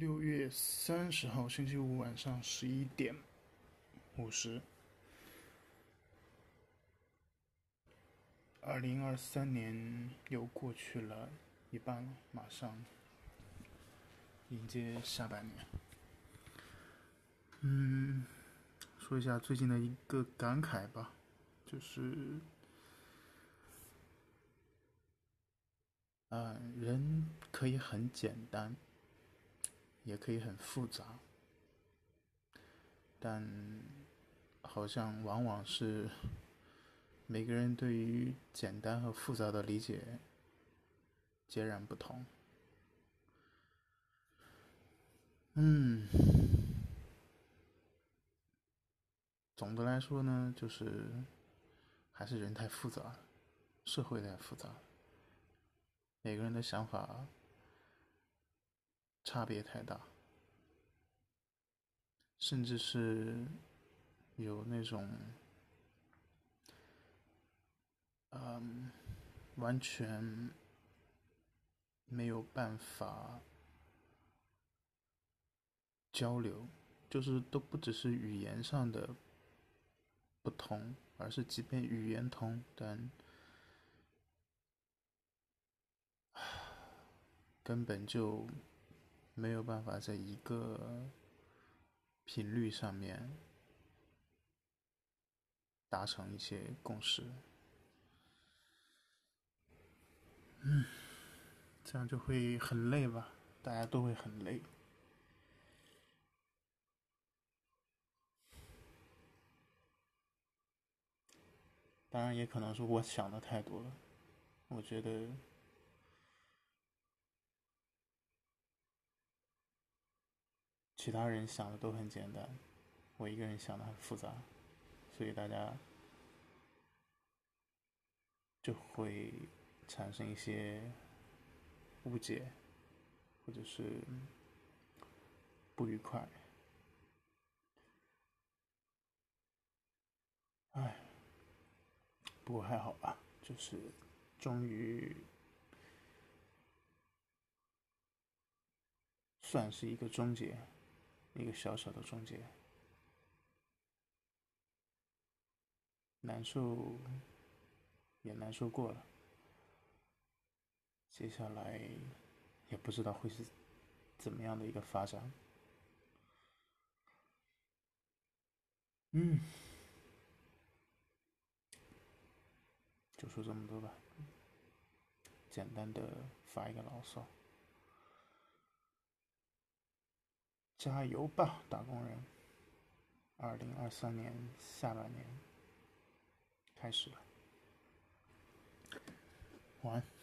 六月三十号星期五晚上十一点五十，二零二三年又过去了一半了，马上迎接下半年。嗯，说一下最近的一个感慨吧，就是，嗯，人可以很简单。也可以很复杂，但好像往往是每个人对于简单和复杂的理解截然不同。嗯，总的来说呢，就是还是人太复杂了，社会太复杂了，每个人的想法。差别太大，甚至是有那种，嗯，完全没有办法交流，就是都不只是语言上的不同，而是即便语言通，但根本就。没有办法在一个频率上面达成一些共识，嗯，这样就会很累吧，大家都会很累。当然，也可能是我想的太多了，我觉得。其他人想的都很简单，我一个人想的很复杂，所以大家就会产生一些误解，或者是不愉快。哎，不过还好吧，就是终于算是一个终结。一个小小的终结，难受也难受过了，接下来也不知道会是怎么样的一个发展。嗯，就说这么多吧，简单的发一个牢骚。加油吧，打工人！二零二三年下半年开始了，晚安。